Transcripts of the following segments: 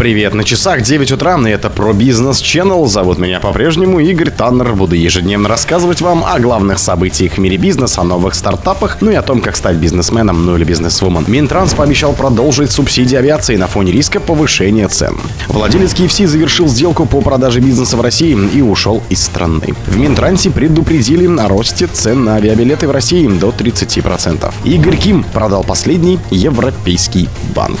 Привет, на часах 9 утра, и это про бизнес Channel. Зовут меня по-прежнему Игорь Таннер. Буду ежедневно рассказывать вам о главных событиях в мире бизнеса, о новых стартапах, ну и о том, как стать бизнесменом, ну или бизнесвумен. Минтранс пообещал продолжить субсидии авиации на фоне риска повышения цен. Владелец KFC завершил сделку по продаже бизнеса в России и ушел из страны. В Минтрансе предупредили о росте цен на авиабилеты в России до 30%. Игорь Ким продал последний европейский банк.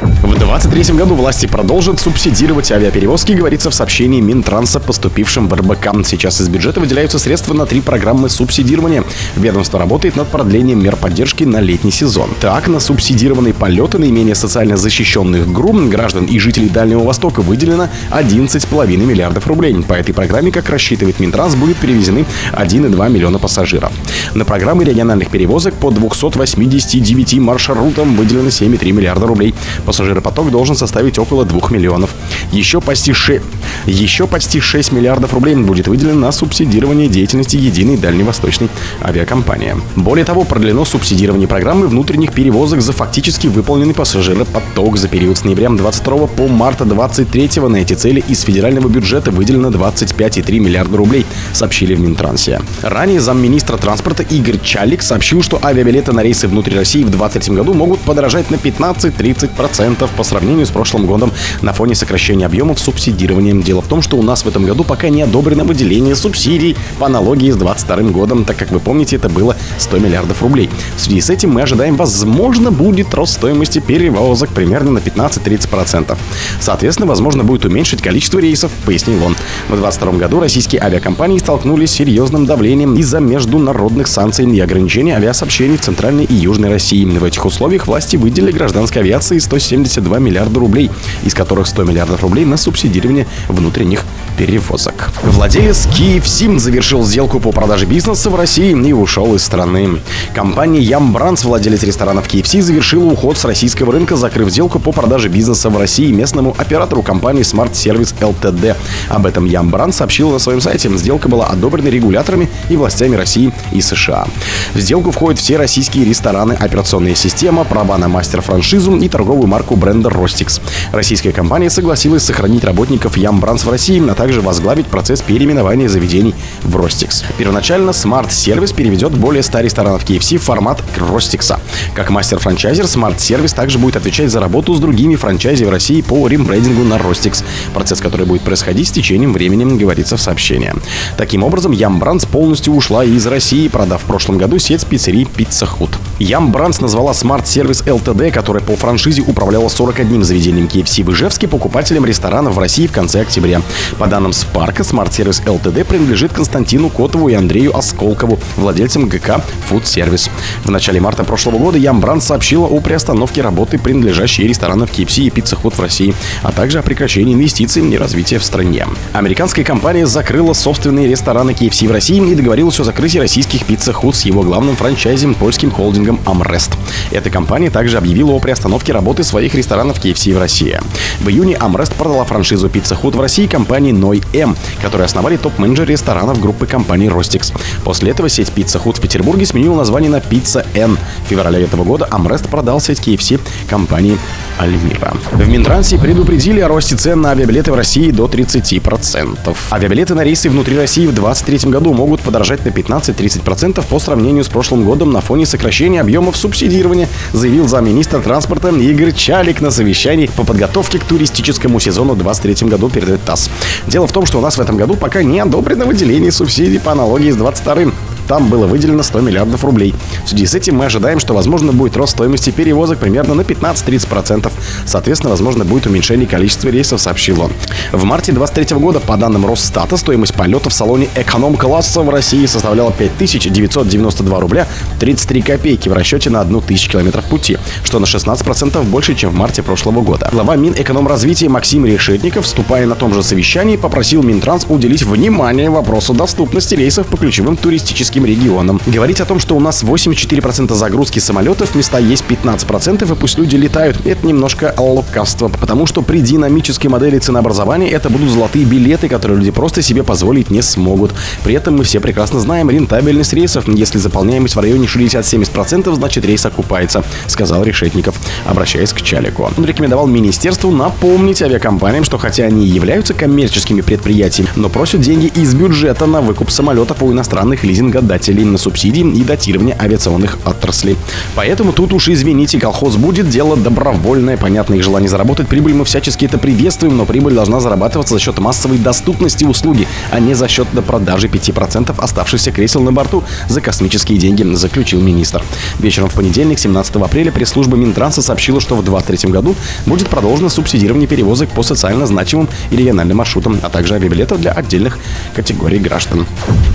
В 2023 году власти продолжат субсидировать авиаперевозки, говорится в сообщении Минтранса, поступившем в РБК. Сейчас из бюджета выделяются средства на три программы субсидирования. Ведомство работает над продлением мер поддержки на летний сезон. Так, на субсидированные полеты наименее социально защищенных групп граждан и жителей Дальнего Востока выделено 11,5 миллиардов рублей. По этой программе, как рассчитывает Минтранс, будет перевезены 1,2 миллиона пассажиров. На программы региональных перевозок по 289 маршрутам выделено 7,3 миллиарда рублей. Пассажиропоток должен составить около 2 миллионов. Еще почти, 6, еще почти 6 миллиардов рублей будет выделено на субсидирование деятельности единой дальневосточной авиакомпании. Более того, продлено субсидирование программы внутренних перевозок за фактически выполненный пассажиропоток за период с ноября 22 по марта 23 на эти цели из федерального бюджета выделено 25,3 миллиарда рублей, сообщили в Минтрансе. Ранее замминистра транспорта Игорь Чалик сообщил, что авиабилеты на рейсы внутри России в 2023 году могут подорожать на 15-30% 10% по сравнению с прошлым годом на фоне сокращения объемов субсидирования. Дело в том, что у нас в этом году пока не одобрено выделение субсидий по аналогии с 2022 годом, так как вы помните, это было 100 миллиардов рублей. В связи с этим мы ожидаем, возможно, будет рост стоимости перевозок примерно на 15-30%. Соответственно, возможно, будет уменьшить количество рейсов, пояснил он. В 2022 году российские авиакомпании столкнулись с серьезным давлением из-за международных санкций и ограничений авиасообщений в Центральной и Южной России. В этих условиях власти выделили гражданской авиации 170 72 миллиарда рублей, из которых 100 миллиардов рублей на субсидирование внутренних перевозок. Владелец KFC завершил сделку по продаже бизнеса в России и ушел из страны. Компания Ям Бранс, владелец ресторанов KFC, завершила уход с российского рынка, закрыв сделку по продаже бизнеса в России местному оператору компании Smart Service Ltd. Об этом Ям Бранс сообщил на своем сайте. Сделка была одобрена регуляторами и властями России и США. В сделку входят все российские рестораны, операционная система, права на мастер-франшизу и торговую марку бренда Rostix. Российская компания согласилась сохранить работников Ям Бранс в России, а также возглавить процесс переименования заведений в Ростикс. Первоначально Smart Service переведет более 100 ресторанов KFC в формат Ростикса. Как мастер-франчайзер, Smart Service также будет отвечать за работу с другими франчайзи в России по рембрендингу на Ростикс, процесс, который будет происходить с течением времени, говорится в сообщении. Таким образом, Ям Бранс полностью ушла из России, продав в прошлом году сеть пиццерий Pizza Hut. Ям Бранс назвала Smart Service Ltd, которая по франшизе управляла 41 заведением KFC в Ижевске, покупателем ресторанов в России в конце октября. По данным Спарка, Service Ltd принадлежит Константину Котову и Андрею Осколкову, владельцам ГК Food Service. В начале марта прошлого года Ямбранд сообщила о приостановке работы принадлежащей ресторанов KFC и Pizza Hut в России, а также о прекращении инвестиций и развития в стране. Американская компания закрыла собственные рестораны KFC в России и договорилась о закрытии российских Pizza Hut с его главным франчайзем польским холдингом Amrest. Эта компания также объявила о приостановке работы своих ресторанов KFC в России. В июне Amrest продала франшизу Pizza Hut в России компании Ной М, которые основали топ-менеджеры ресторанов группы компании Ростикс. После этого сеть Pizza Hut в Петербурге сменила название на Pizza N. В феврале этого года Амрест продал сеть KFC компании Альмира. В Минтрансе предупредили о росте цен на авиабилеты в России до 30%. Авиабилеты на рейсы внутри России в 2023 году могут подорожать на 15-30% по сравнению с прошлым годом на фоне сокращения объемов субсидирования, заявил замминистра транспорта Игорь Чалик на совещании по подготовке к туристическому сезону в 2023 году передает ТАСС. Дело в том, что у нас в этом году пока не одобрено выделение субсидий по аналогии с 22 там было выделено 100 миллиардов рублей. В связи с этим мы ожидаем, что возможно будет рост стоимости перевозок примерно на 15-30%. Соответственно, возможно будет уменьшение количества рейсов, сообщил он. В марте 2023 года, по данным Росстата, стоимость полета в салоне эконом-класса в России составляла 5992 рубля 33 копейки в расчете на 1000 километров пути, что на 16% больше, чем в марте прошлого года. Глава Минэкономразвития Максим Решетников, вступая на том же совещании, попросил Минтранс уделить внимание вопросу доступности рейсов по ключевым туристическим регионам. Говорить о том, что у нас 84% загрузки самолетов, места есть 15%, и пусть люди летают, это немножко лукавство, потому что при динамической модели ценообразования это будут золотые билеты, которые люди просто себе позволить не смогут. При этом мы все прекрасно знаем рентабельность рейсов. Если заполняемость в районе 60-70%, значит рейс окупается, сказал Решетников, обращаясь к Чалику. Он рекомендовал министерству напомнить авиакомпаниям, что хотя они и являются коммерческими предприятиями, но просят деньги из бюджета на выкуп самолетов у иностранных лизингодателей на субсидии и датирование авиационных отраслей. Поэтому тут уж извините, колхоз будет дело добровольное. Понятно, их желание заработать прибыль мы всячески это приветствуем, но прибыль должна зарабатываться за счет массовой доступности услуги, а не за счет продажи 5% оставшихся кресел на борту за космические деньги, заключил министр. Вечером в понедельник, 17 апреля, пресс-служба Минтранса сообщила, что в 2023 году будет продолжено субсидирование перевозок по социально значимым и региональным маршрутам, а также авиабилетов для отдельных категорий граждан.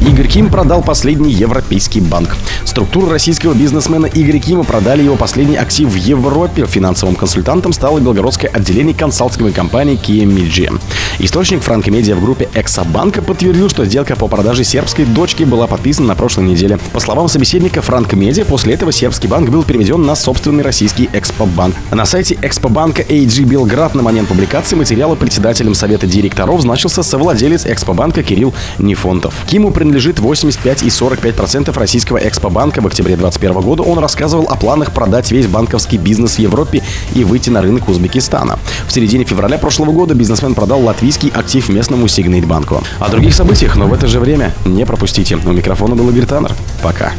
Игорь Ким продал последний европейский банк. Структура российского бизнесмена Игоря Кима продали его последний актив в Европе. Финансовым консультантом стало белгородское отделение консалтинговой компании KMG. Источник франкомедиа в группе Эксобанка подтвердил, что сделка по продаже сербской дочки была подписана на прошлой неделе. По словам собеседника Франкомедиа, после этого сербский банк был переведен на собственный российский Экспобанк. На сайте Экспобанка AG Белград на момент публикации материала председателем совета директоров значился совладелец Экспобанка Кирилл Нефонтов. Киму принадлежит 85 и 45% российского Экспобанка. В октябре 2021 года он рассказывал о планах продать весь банковский бизнес в Европе и выйти на рынок Узбекистана. В середине февраля прошлого года бизнесмен продал латвийский актив местному Сигнейт банку. О других событиях, но в это же время не пропустите. У микрофона был Игорь Таннер. Пока.